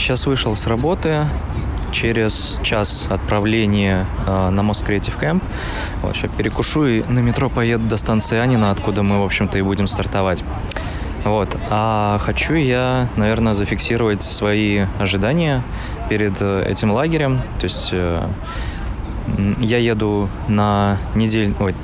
сейчас вышел с работы, через час отправления э, на мост Creative Camp. Вот, сейчас перекушу и на метро поеду до станции Анина, откуда мы, в общем-то, и будем стартовать. Вот. А хочу я, наверное, зафиксировать свои ожидания перед э, этим лагерем. То есть э, я еду на неделю... Ой,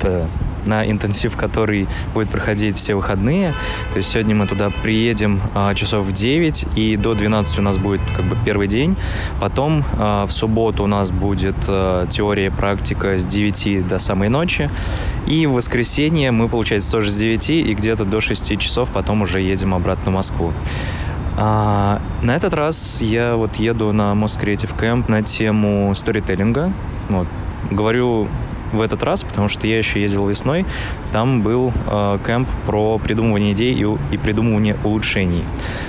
на интенсив, который будет проходить все выходные. То есть сегодня мы туда приедем а, часов в 9, и до 12 у нас будет как бы первый день. Потом а, в субботу у нас будет а, теория и практика с 9 до самой ночи. И в воскресенье мы, получается, тоже с 9 и где-то до 6 часов потом уже едем обратно в Москву. А, на этот раз я вот еду на Most Creative Camp на тему сторителлинга. Вот. Говорю в этот раз, потому что я еще ездил весной. Там был э, кемп про придумывание идей и, и придумывание улучшений.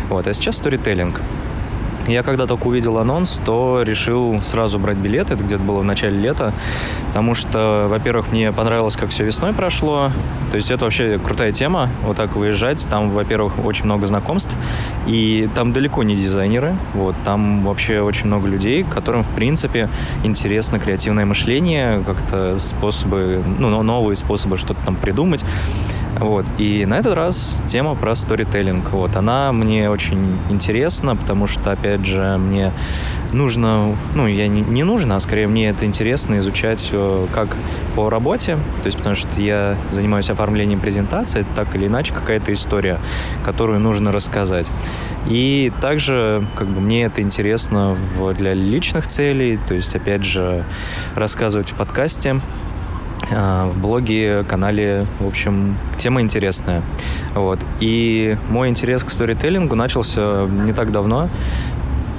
Вот. А сейчас сторителлинг. Я когда только увидел анонс, то решил сразу брать билеты, это где-то было в начале лета, потому что, во-первых, мне понравилось, как все весной прошло, то есть это вообще крутая тема, вот так выезжать, там, во-первых, очень много знакомств, и там далеко не дизайнеры, вот, там вообще очень много людей, которым, в принципе, интересно креативное мышление, как-то способы, ну, новые способы что-то там придумать, вот. И на этот раз тема про сторителлинг. Вот. Она мне очень интересна, потому что, опять же, мне нужно, ну, я не, не нужно, а скорее мне это интересно изучать как по работе, то есть потому что я занимаюсь оформлением презентации, это так или иначе какая-то история, которую нужно рассказать. И также как бы мне это интересно в, для личных целей, то есть опять же рассказывать в подкасте в блоге, канале, в общем, тема интересная. Вот. И мой интерес к сторителлингу начался не так давно.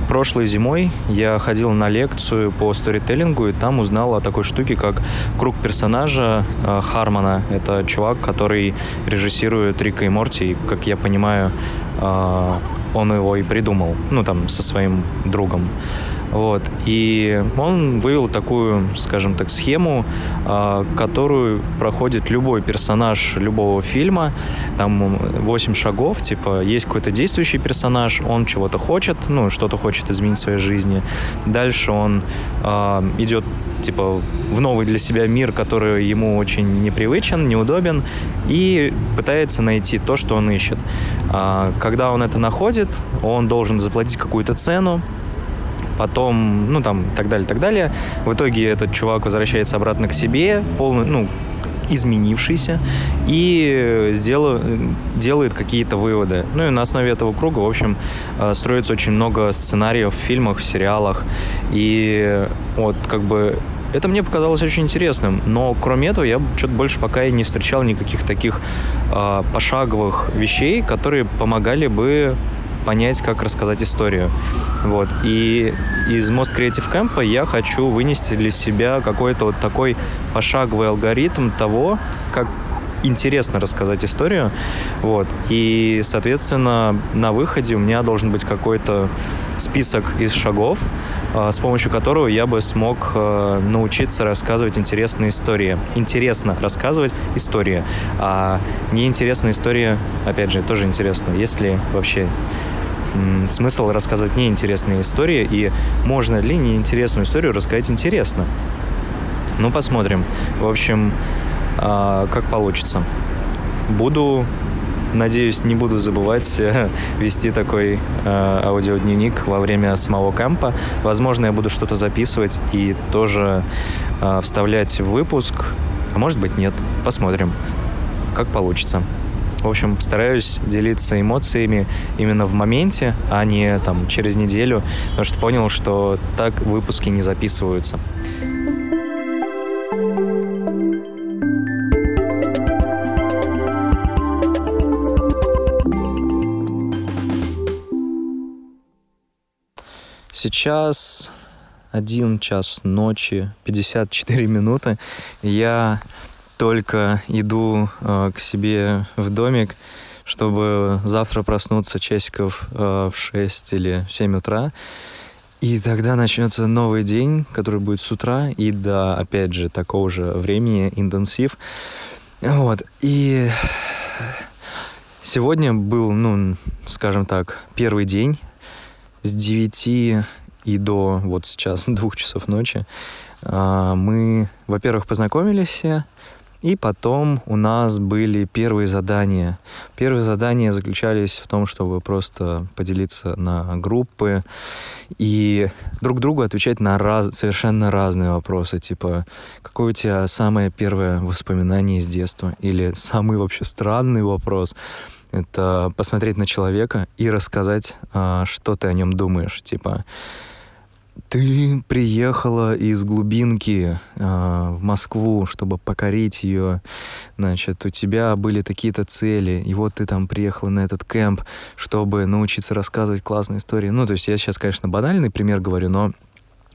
Прошлой зимой я ходил на лекцию по сторителлингу и там узнал о такой штуке, как круг персонажа э, Хармана. Это чувак, который режиссирует Рика и Морти, и, как я понимаю, э, он его и придумал, ну, там, со своим другом. Вот. И он вывел такую, скажем так, схему, а, которую проходит любой персонаж любого фильма. Там 8 шагов, типа, есть какой-то действующий персонаж, он чего-то хочет, ну, что-то хочет изменить в своей жизни. Дальше он э, идет, типа, в новый для себя мир, который ему очень непривычен, неудобен, и пытается найти то, что он ищет. А, когда он это находит, он должен заплатить какую-то цену, потом, ну там, так далее, так далее. В итоге этот чувак возвращается обратно к себе, полный, ну, изменившийся, и сделаю, делает какие-то выводы. Ну и на основе этого круга, в общем, э, строится очень много сценариев в фильмах, в сериалах. И вот как бы это мне показалось очень интересным, но кроме этого я что-то больше пока и не встречал никаких таких э, пошаговых вещей, которые помогали бы понять, как рассказать историю. Вот. И из Most Creative Camp я хочу вынести для себя какой-то вот такой пошаговый алгоритм того, как интересно рассказать историю. Вот. И, соответственно, на выходе у меня должен быть какой-то список из шагов, а, с помощью которого я бы смог а, научиться рассказывать интересные истории. Интересно рассказывать истории. А неинтересная история, опять же, тоже интересно. Если вообще смысл рассказывать неинтересные истории и можно ли неинтересную историю рассказать интересно. Ну, посмотрим. В общем, как получится. Буду, надеюсь, не буду забывать вести такой э, аудиодневник во время самого кемпа. Возможно, я буду что-то записывать и тоже э, вставлять в выпуск. А может быть, нет. Посмотрим, как получится. В общем, стараюсь делиться эмоциями именно в моменте, а не там через неделю, потому что понял, что так выпуски не записываются. Сейчас один час ночи, 54 минуты. Я только иду э, к себе в домик, чтобы завтра проснуться часиков э, в 6 или в 7 утра. И тогда начнется новый день, который будет с утра и до, опять же, такого же времени, интенсив. Вот. И сегодня был, ну, скажем так, первый день с 9 и до вот сейчас двух часов ночи а, мы, во-первых, познакомились и потом у нас были первые задания. Первые задания заключались в том, чтобы просто поделиться на группы и друг другу отвечать на раз, совершенно разные вопросы, типа какое у тебя самое первое воспоминание из детства или самый вообще странный вопрос. Это посмотреть на человека и рассказать, а, что ты о нем думаешь, типа ты приехала из глубинки э, в Москву, чтобы покорить ее. Значит, у тебя были такие-то цели, и вот ты там приехала на этот кемп, чтобы научиться рассказывать классные истории. Ну, то есть я сейчас, конечно, банальный пример говорю, но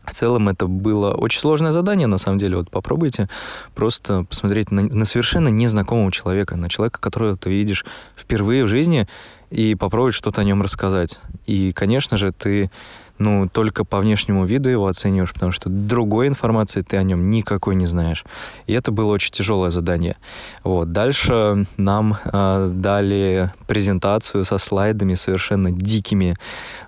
в целом это было очень сложное задание, на самом деле. Вот попробуйте просто посмотреть на, на совершенно незнакомого человека, на человека, которого ты видишь впервые в жизни, и попробовать что-то о нем рассказать. И, конечно же, ты ну, только по внешнему виду его оцениваешь, потому что другой информации ты о нем никакой не знаешь. И это было очень тяжелое задание. Вот. Дальше нам э, дали презентацию со слайдами совершенно дикими,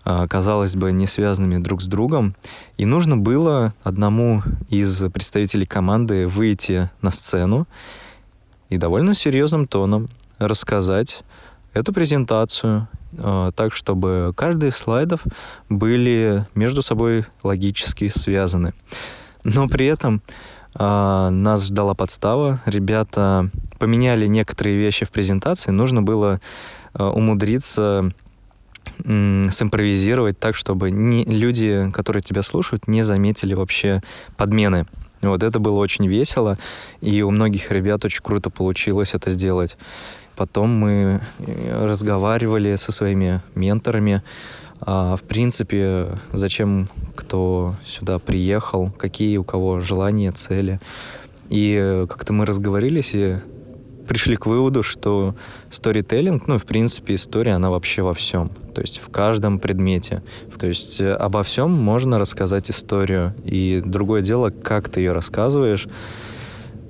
э, казалось бы, не связанными друг с другом. И нужно было одному из представителей команды выйти на сцену и довольно серьезным тоном рассказать эту презентацию э, так, чтобы каждый из слайдов были между собой логически связаны. Но при этом э, нас ждала подстава. Ребята поменяли некоторые вещи в презентации. Нужно было э, умудриться симпровизировать так, чтобы не, люди, которые тебя слушают, не заметили вообще подмены. Вот это было очень весело, и у многих ребят очень круто получилось это сделать. Потом мы э, разговаривали со своими менторами. А, в принципе, зачем кто сюда приехал, какие у кого желания, цели. И э, как-то мы разговорились и пришли к выводу, что сторителлинг, ну, в принципе, история, она вообще во всем. То есть в каждом предмете. То есть э, обо всем можно рассказать историю. И другое дело, как ты ее рассказываешь.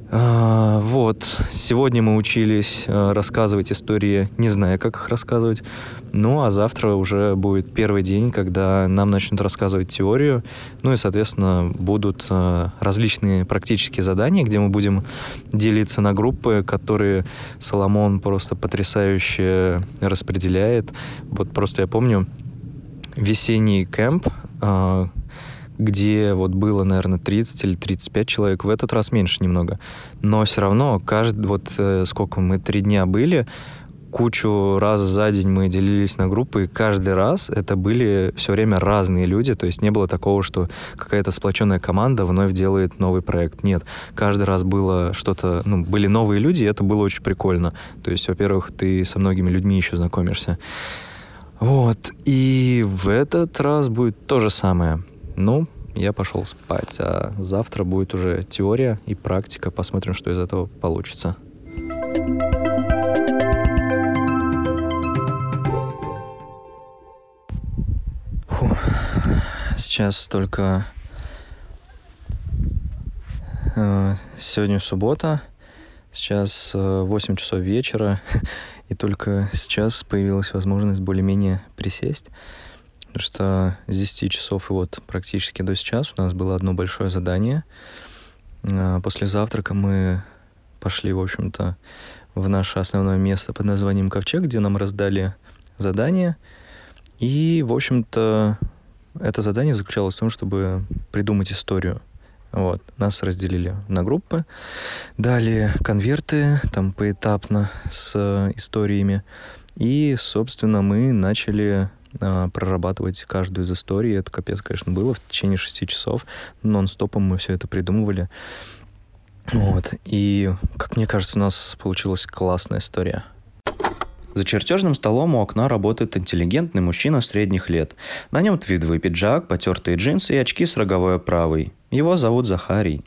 А, вот, сегодня мы учились а, рассказывать истории, не зная, как их рассказывать. Ну, а завтра уже будет первый день, когда нам начнут рассказывать теорию. Ну и, соответственно, будут а, различные практические задания, где мы будем делиться на группы, которые Соломон просто потрясающе распределяет. Вот просто я помню весенний кемп, где вот было, наверное, 30 или 35 человек, в этот раз меньше немного. Но все равно, каждый, вот э, сколько мы, три дня были, кучу раз за день мы делились на группы, и каждый раз это были все время разные люди, то есть не было такого, что какая-то сплоченная команда вновь делает новый проект. Нет, каждый раз было что-то, ну, были новые люди, и это было очень прикольно. То есть, во-первых, ты со многими людьми еще знакомишься. Вот, и в этот раз будет то же самое. Ну, я пошел спать, а завтра будет уже теория и практика. Посмотрим, что из этого получится. Фу. Сейчас только э, сегодня суббота, сейчас э, 8 часов вечера, и только сейчас появилась возможность более-менее присесть. Потому что с 10 часов и вот практически до сейчас у нас было одно большое задание. А, после завтрака мы пошли, в общем-то, в наше основное место под названием Ковчег, где нам раздали задание. И, в общем-то, это задание заключалось в том, чтобы придумать историю. Вот. Нас разделили на группы, дали конверты там поэтапно с историями. И, собственно, мы начали а, прорабатывать каждую из историй. Это капец, конечно, было в течение шести часов. Нон-стопом мы все это придумывали. Вот. И, как мне кажется, у нас получилась классная история. За чертежным столом у окна работает интеллигентный мужчина средних лет. На нем твидовый пиджак, потертые джинсы и очки с роговой оправой. Его зовут Захарий.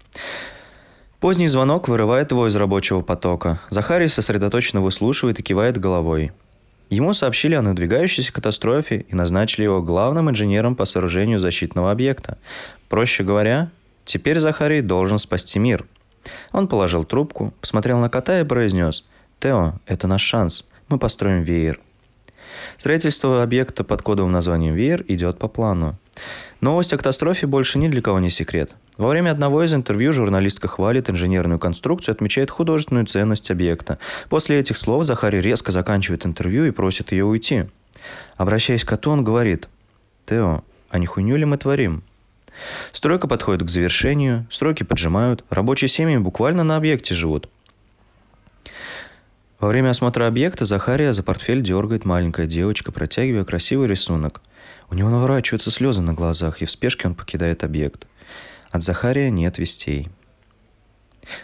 Поздний звонок вырывает его из рабочего потока. Захарий сосредоточенно выслушивает и кивает головой. Ему сообщили о надвигающейся катастрофе и назначили его главным инженером по сооружению защитного объекта. Проще говоря, теперь Захарий должен спасти мир. Он положил трубку, посмотрел на кота и произнес «Тео, это наш шанс. Мы построим веер». Строительство объекта под кодовым названием ВИР идет по плану. Новость о катастрофе больше ни для кого не секрет. Во время одного из интервью журналистка хвалит инженерную конструкцию, отмечает художественную ценность объекта. После этих слов Захарий резко заканчивает интервью и просит ее уйти. Обращаясь к коту, он говорит, «Тео, а не хуйню ли мы творим?» Стройка подходит к завершению, сроки поджимают, рабочие семьи буквально на объекте живут. Во время осмотра объекта Захария за портфель дергает маленькая девочка, протягивая красивый рисунок. У него наворачиваются слезы на глазах, и в спешке он покидает объект. От Захария нет вестей.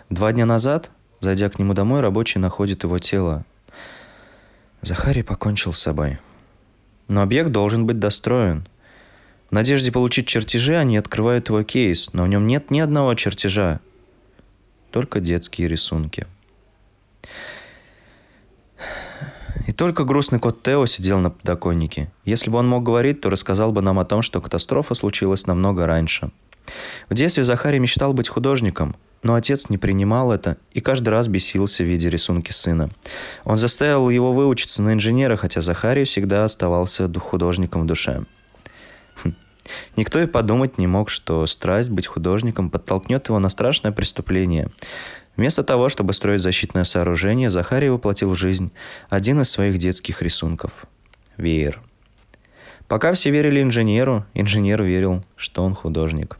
Два дня назад, зайдя к нему домой, рабочий находит его тело. Захарий покончил с собой. Но объект должен быть достроен. В надежде получить чертежи они открывают его кейс, но в нем нет ни одного чертежа. Только детские рисунки. И только грустный кот Тео сидел на подоконнике. Если бы он мог говорить, то рассказал бы нам о том, что катастрофа случилась намного раньше. В детстве Захарий мечтал быть художником, но отец не принимал это и каждый раз бесился, в виде рисунки сына. Он заставил его выучиться на инженера, хотя Захарий всегда оставался художником в душе. Хм. Никто и подумать не мог, что страсть быть художником подтолкнет его на страшное преступление. Вместо того, чтобы строить защитное сооружение, Захарий воплотил в жизнь один из своих детских рисунков – веер. Пока все верили инженеру, инженер верил, что он художник.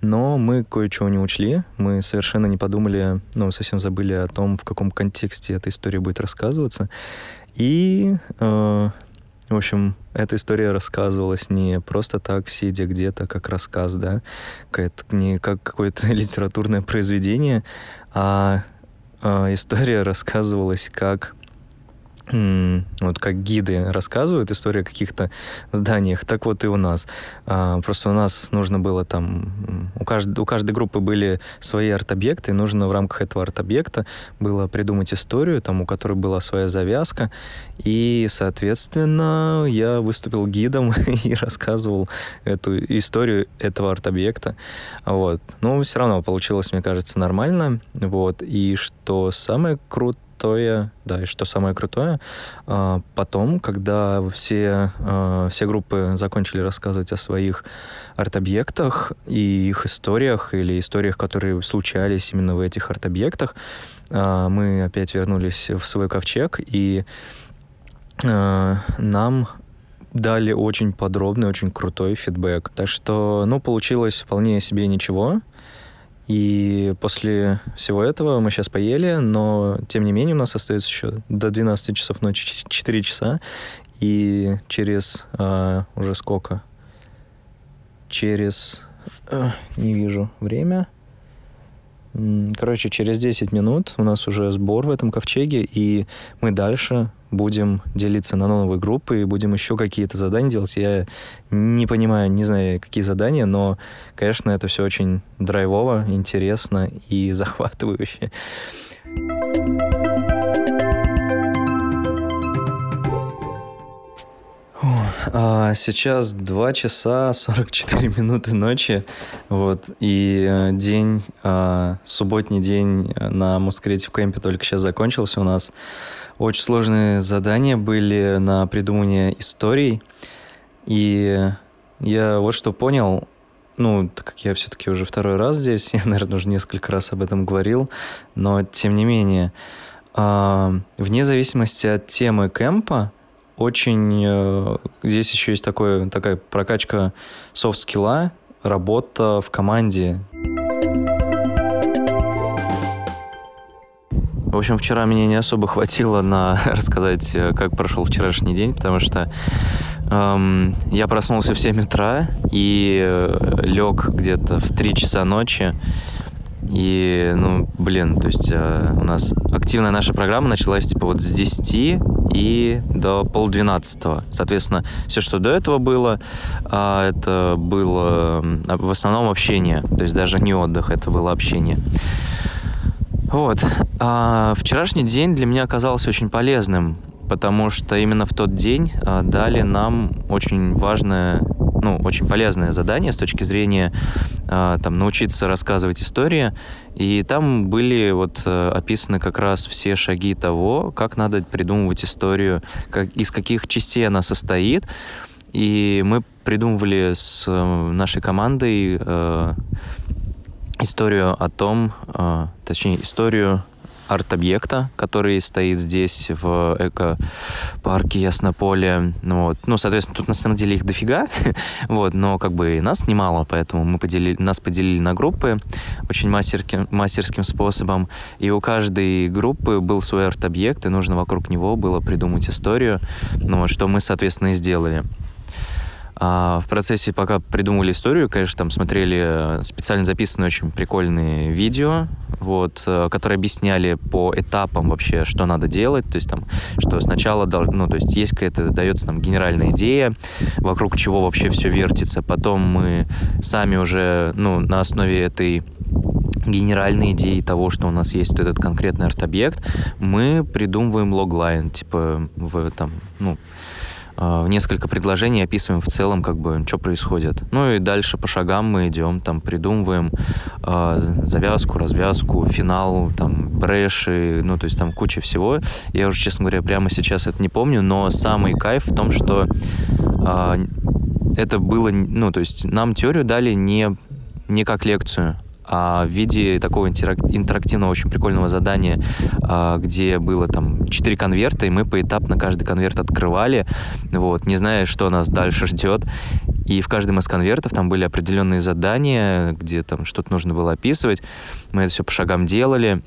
Но мы кое-чего не учли. Мы совершенно не подумали, ну, совсем забыли о том, в каком контексте эта история будет рассказываться. И э, в общем, эта история рассказывалась не просто так, сидя где-то, как рассказ, да, не как какое-то литературное произведение, а, а история рассказывалась как вот как гиды рассказывают историю о каких-то зданиях, так вот и у нас. А, просто у нас нужно было там... У каждой, у каждой группы были свои арт-объекты, и нужно в рамках этого арт-объекта было придумать историю, там, у которой была своя завязка. И, соответственно, я выступил гидом и рассказывал эту историю этого арт-объекта. Вот. Но все равно получилось, мне кажется, нормально. Вот. И что самое крутое, крутое, да, и что самое крутое, а, потом, когда все, а, все группы закончили рассказывать о своих арт-объектах и их историях, или историях, которые случались именно в этих арт-объектах, а, мы опять вернулись в свой ковчег, и нам дали очень подробный, очень крутой фидбэк. Так что, ну, получилось вполне себе ничего. И после всего этого мы сейчас поели, но тем не менее у нас остается еще до 12 часов ночи 4 часа. И через а, уже сколько? Через... А, не вижу время. Короче, через 10 минут у нас уже сбор в этом ковчеге, и мы дальше будем делиться на новые группы и будем еще какие-то задания делать. Я не понимаю, не знаю, какие задания, но, конечно, это все очень драйвово, интересно и захватывающе. А сейчас 2 часа 44 минуты ночи, вот, и э, день, а, субботний день на Most Creative Camp только сейчас закончился у нас. Очень сложные задания были на придумывание историй, и я вот что понял, ну, так как я все-таки уже второй раз здесь, я, наверное, уже несколько раз об этом говорил, но тем не менее, а, вне зависимости от темы кемпа, очень э, здесь еще есть такое, такая прокачка софт-скилла, работа в команде. В общем, вчера меня не особо хватило на рассказать, э, как прошел вчерашний день, потому что эм, я проснулся в 7 утра и э, лег где-то в 3 часа ночи. И, ну, блин, то есть э, у нас активная наша программа началась типа вот с 10 и до полдвенадцатого. Соответственно, все, что до этого было, э, это было в основном общение. То есть даже не отдых, это было общение. Вот. А вчерашний день для меня оказался очень полезным, потому что именно в тот день э, дали нам очень важное ну, очень полезное задание с точки зрения э, там, научиться рассказывать истории. И там были вот э, описаны как раз все шаги того, как надо придумывать историю, как, из каких частей она состоит. И мы придумывали с э, нашей командой э, историю о том, э, точнее, историю арт-объекта, который стоит здесь в эко-парке Яснополе. Ну, вот. ну, соответственно, тут на самом деле их дофига, вот, но как бы нас немало, поэтому мы поделили, нас поделили на группы очень мастерским, мастерским способом, и у каждой группы был свой арт-объект, и нужно вокруг него было придумать историю, ну, вот, что мы, соответственно, и сделали. А в процессе, пока придумывали историю, конечно, там смотрели э, специально записанные очень прикольные видео, вот, э, которые объясняли по этапам вообще, что надо делать, то есть там, что сначала, ну, то есть есть какая-то, дается нам генеральная идея, вокруг чего вообще все вертится, потом мы сами уже, ну, на основе этой генеральной идеи того, что у нас есть вот этот конкретный арт-объект, мы придумываем логлайн, типа в там, ну, в несколько предложений описываем в целом, как бы, что происходит. Ну и дальше по шагам мы идем, там, придумываем э, завязку, развязку, финал, там, брэши, ну, то есть там куча всего. Я уже, честно говоря, прямо сейчас это не помню, но самый кайф в том, что э, это было, ну, то есть нам теорию дали не, не как лекцию, а, в виде такого интерактивного, очень прикольного задания, а, где было там четыре конверта, и мы поэтапно каждый конверт открывали, вот, не зная, что нас дальше ждет. И в каждом из конвертов там были определенные задания, где там что-то нужно было описывать. Мы это все по шагам делали.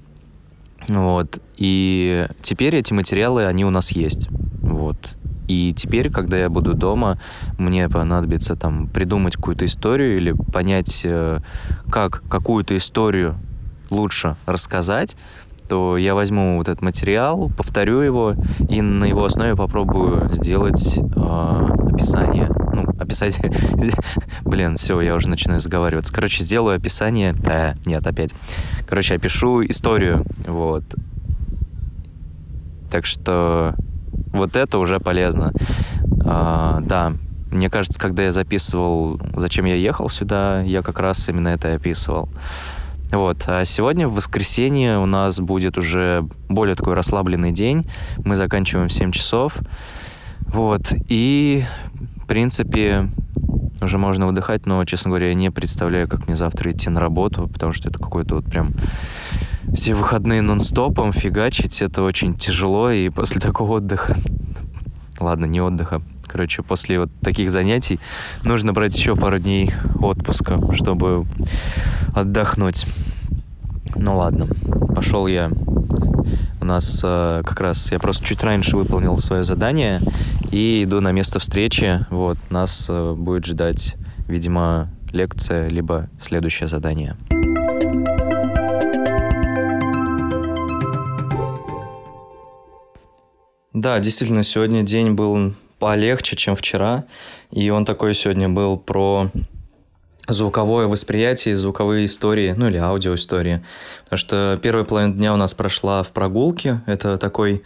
Вот. И теперь эти материалы, они у нас есть. Вот. И теперь, когда я буду дома, мне понадобится там придумать какую-то историю или понять, э, как какую-то историю лучше рассказать, то я возьму вот этот материал, повторю его и на его основе попробую сделать э, описание. Ну, описать... Блин, все, я уже начинаю заговариваться. Короче, сделаю описание... Э, нет, опять. Короче, опишу историю. Вот. Так что вот это уже полезно. А, да, мне кажется, когда я записывал, зачем я ехал сюда, я как раз именно это и описывал. Вот. А сегодня, в воскресенье, у нас будет уже более такой расслабленный день. Мы заканчиваем в 7 часов. Вот. И, в принципе, уже можно выдыхать, но, честно говоря, я не представляю, как мне завтра идти на работу, потому что это какой-то вот прям все выходные нон-стопом фигачить, это очень тяжело, и после такого отдыха, ладно, не отдыха, короче, после вот таких занятий нужно брать еще пару дней отпуска, чтобы отдохнуть. Ну ладно, пошел я. У нас э, как раз я просто чуть раньше выполнил свое задание и иду на место встречи. Вот нас э, будет ждать, видимо, лекция либо следующее задание. Да, действительно, сегодня день был полегче, чем вчера. И он такой сегодня был про звуковое восприятие, звуковые истории, ну или аудиоистории. Потому что первая половина дня у нас прошла в прогулке. Это такой,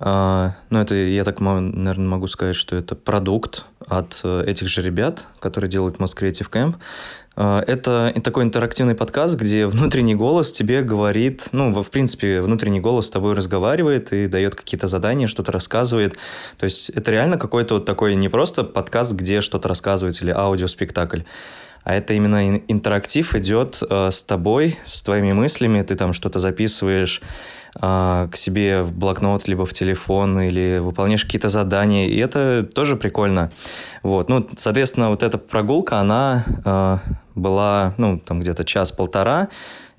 э, ну это, я так, наверное, могу сказать, что это продукт от э, этих же ребят, которые делают Most Creative Camp. А, это такой интерактивный подкаст, где внутренний голос тебе говорит, ну, в принципе, внутренний голос с тобой разговаривает и дает какие-то задания, что-то рассказывает. То есть это реально какой-то вот такой не просто подкаст, где что-то рассказывать или аудиоспектакль, а это именно интерактив идет э, с тобой, с твоими мыслями, ты там что-то записываешь э, к себе в блокнот, либо в телефон, или выполняешь какие-то задания, и это тоже прикольно. Вот, ну, соответственно, вот эта прогулка, она э, была, ну, там где-то час-полтора,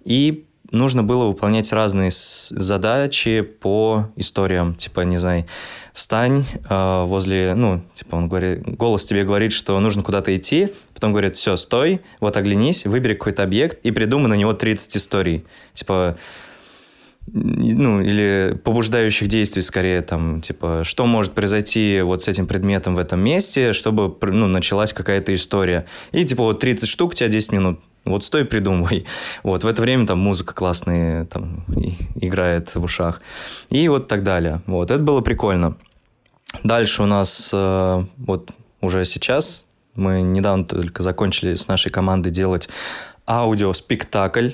и нужно было выполнять разные задачи по историям. Типа, не знаю, встань э, возле, ну, типа, он говорит, голос тебе говорит, что нужно куда-то идти, потом говорит, все, стой, вот оглянись, выбери какой-то объект и придумай на него 30 историй. Типа, ну, или побуждающих действий скорее, там, типа, что может произойти вот с этим предметом в этом месте, чтобы, ну, началась какая-то история. И, типа, вот 30 штук, у тебя 10 минут. Вот стой, придумывай. Вот, в это время там музыка классная там играет в ушах. И вот так далее. Вот, это было прикольно. Дальше у нас э, вот уже сейчас Мы недавно только закончили с нашей командой делать аудиоспектакль.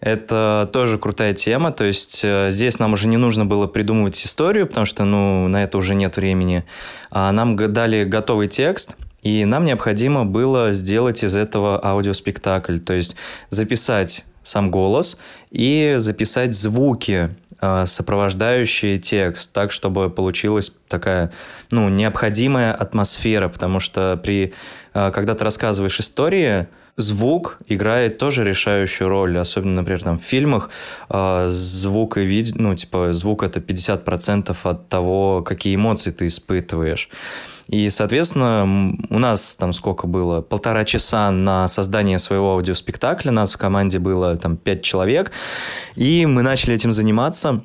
Это тоже крутая тема, то есть э, здесь нам уже не нужно было придумывать историю, потому что, ну, на это уже нет времени. А нам дали готовый текст, и нам необходимо было сделать из этого аудиоспектакль, то есть записать сам голос и записать звуки, э, сопровождающие текст, так, чтобы получилась такая, ну, необходимая атмосфера, потому что при, э, когда ты рассказываешь истории, звук играет тоже решающую роль, особенно, например, там в фильмах э, звук и видео, ну, типа, звук это 50% от того, какие эмоции ты испытываешь. И, соответственно, у нас там сколько было? Полтора часа на создание своего аудиоспектакля. Нас в команде было там пять человек. И мы начали этим заниматься.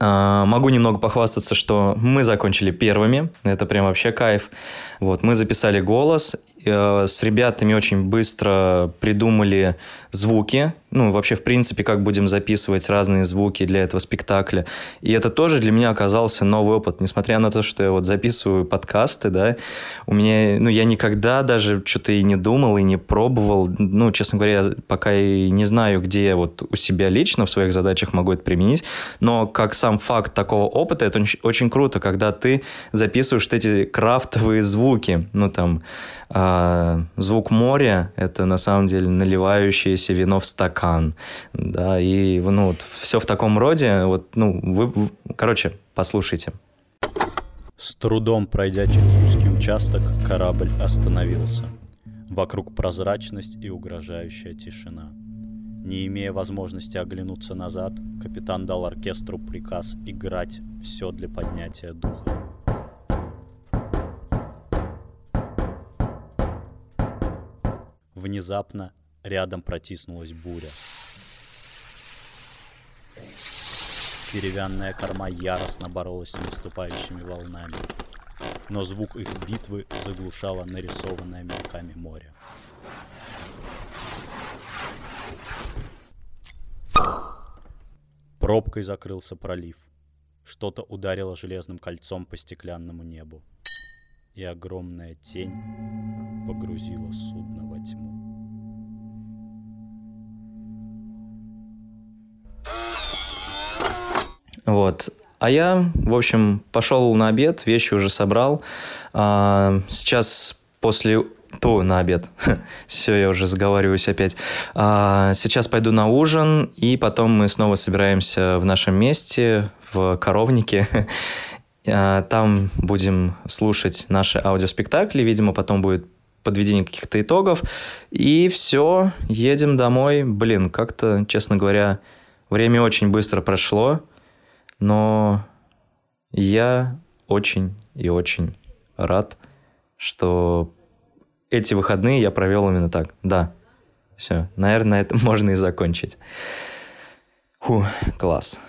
А, могу немного похвастаться, что мы закончили первыми. Это прям вообще кайф. Вот, мы записали голос, с ребятами очень быстро придумали звуки, ну, вообще, в принципе, как будем записывать разные звуки для этого спектакля. И это тоже для меня оказался новый опыт, несмотря на то, что я вот записываю подкасты, да, у меня, ну, я никогда даже что-то и не думал, и не пробовал, ну, честно говоря, пока и не знаю, где вот у себя лично в своих задачах могу это применить, но как сам факт такого опыта, это очень круто, когда ты записываешь эти крафтовые звуки, ну, там, а звук моря — это на самом деле наливающееся вино в стакан, да, и, ну, вот все в таком роде, вот, ну, вы, вы короче, послушайте. С трудом пройдя через узкий участок, корабль остановился. Вокруг прозрачность и угрожающая тишина. Не имея возможности оглянуться назад, капитан дал оркестру приказ играть все для поднятия духа. Внезапно рядом протиснулась буря. Деревянная корма яростно боролась с наступающими волнами, но звук их битвы заглушало нарисованное мелками море. Пробкой закрылся пролив. Что-то ударило железным кольцом по стеклянному небу, и огромная тень погрузила судно во тьму. Вот. А я, в общем, пошел на обед, вещи уже собрал. А, сейчас после то на обед. Все, я уже заговариваюсь опять. А, сейчас пойду на ужин, и потом мы снова собираемся в нашем месте, в коровнике. а, там будем слушать наши аудиоспектакли. Видимо, потом будет подведение каких-то итогов. И все, едем домой. Блин, как-то, честно говоря, время очень быстро прошло но я очень и очень рад, что эти выходные я провел именно так. Да, все, наверное, это можно и закончить. Фу, класс.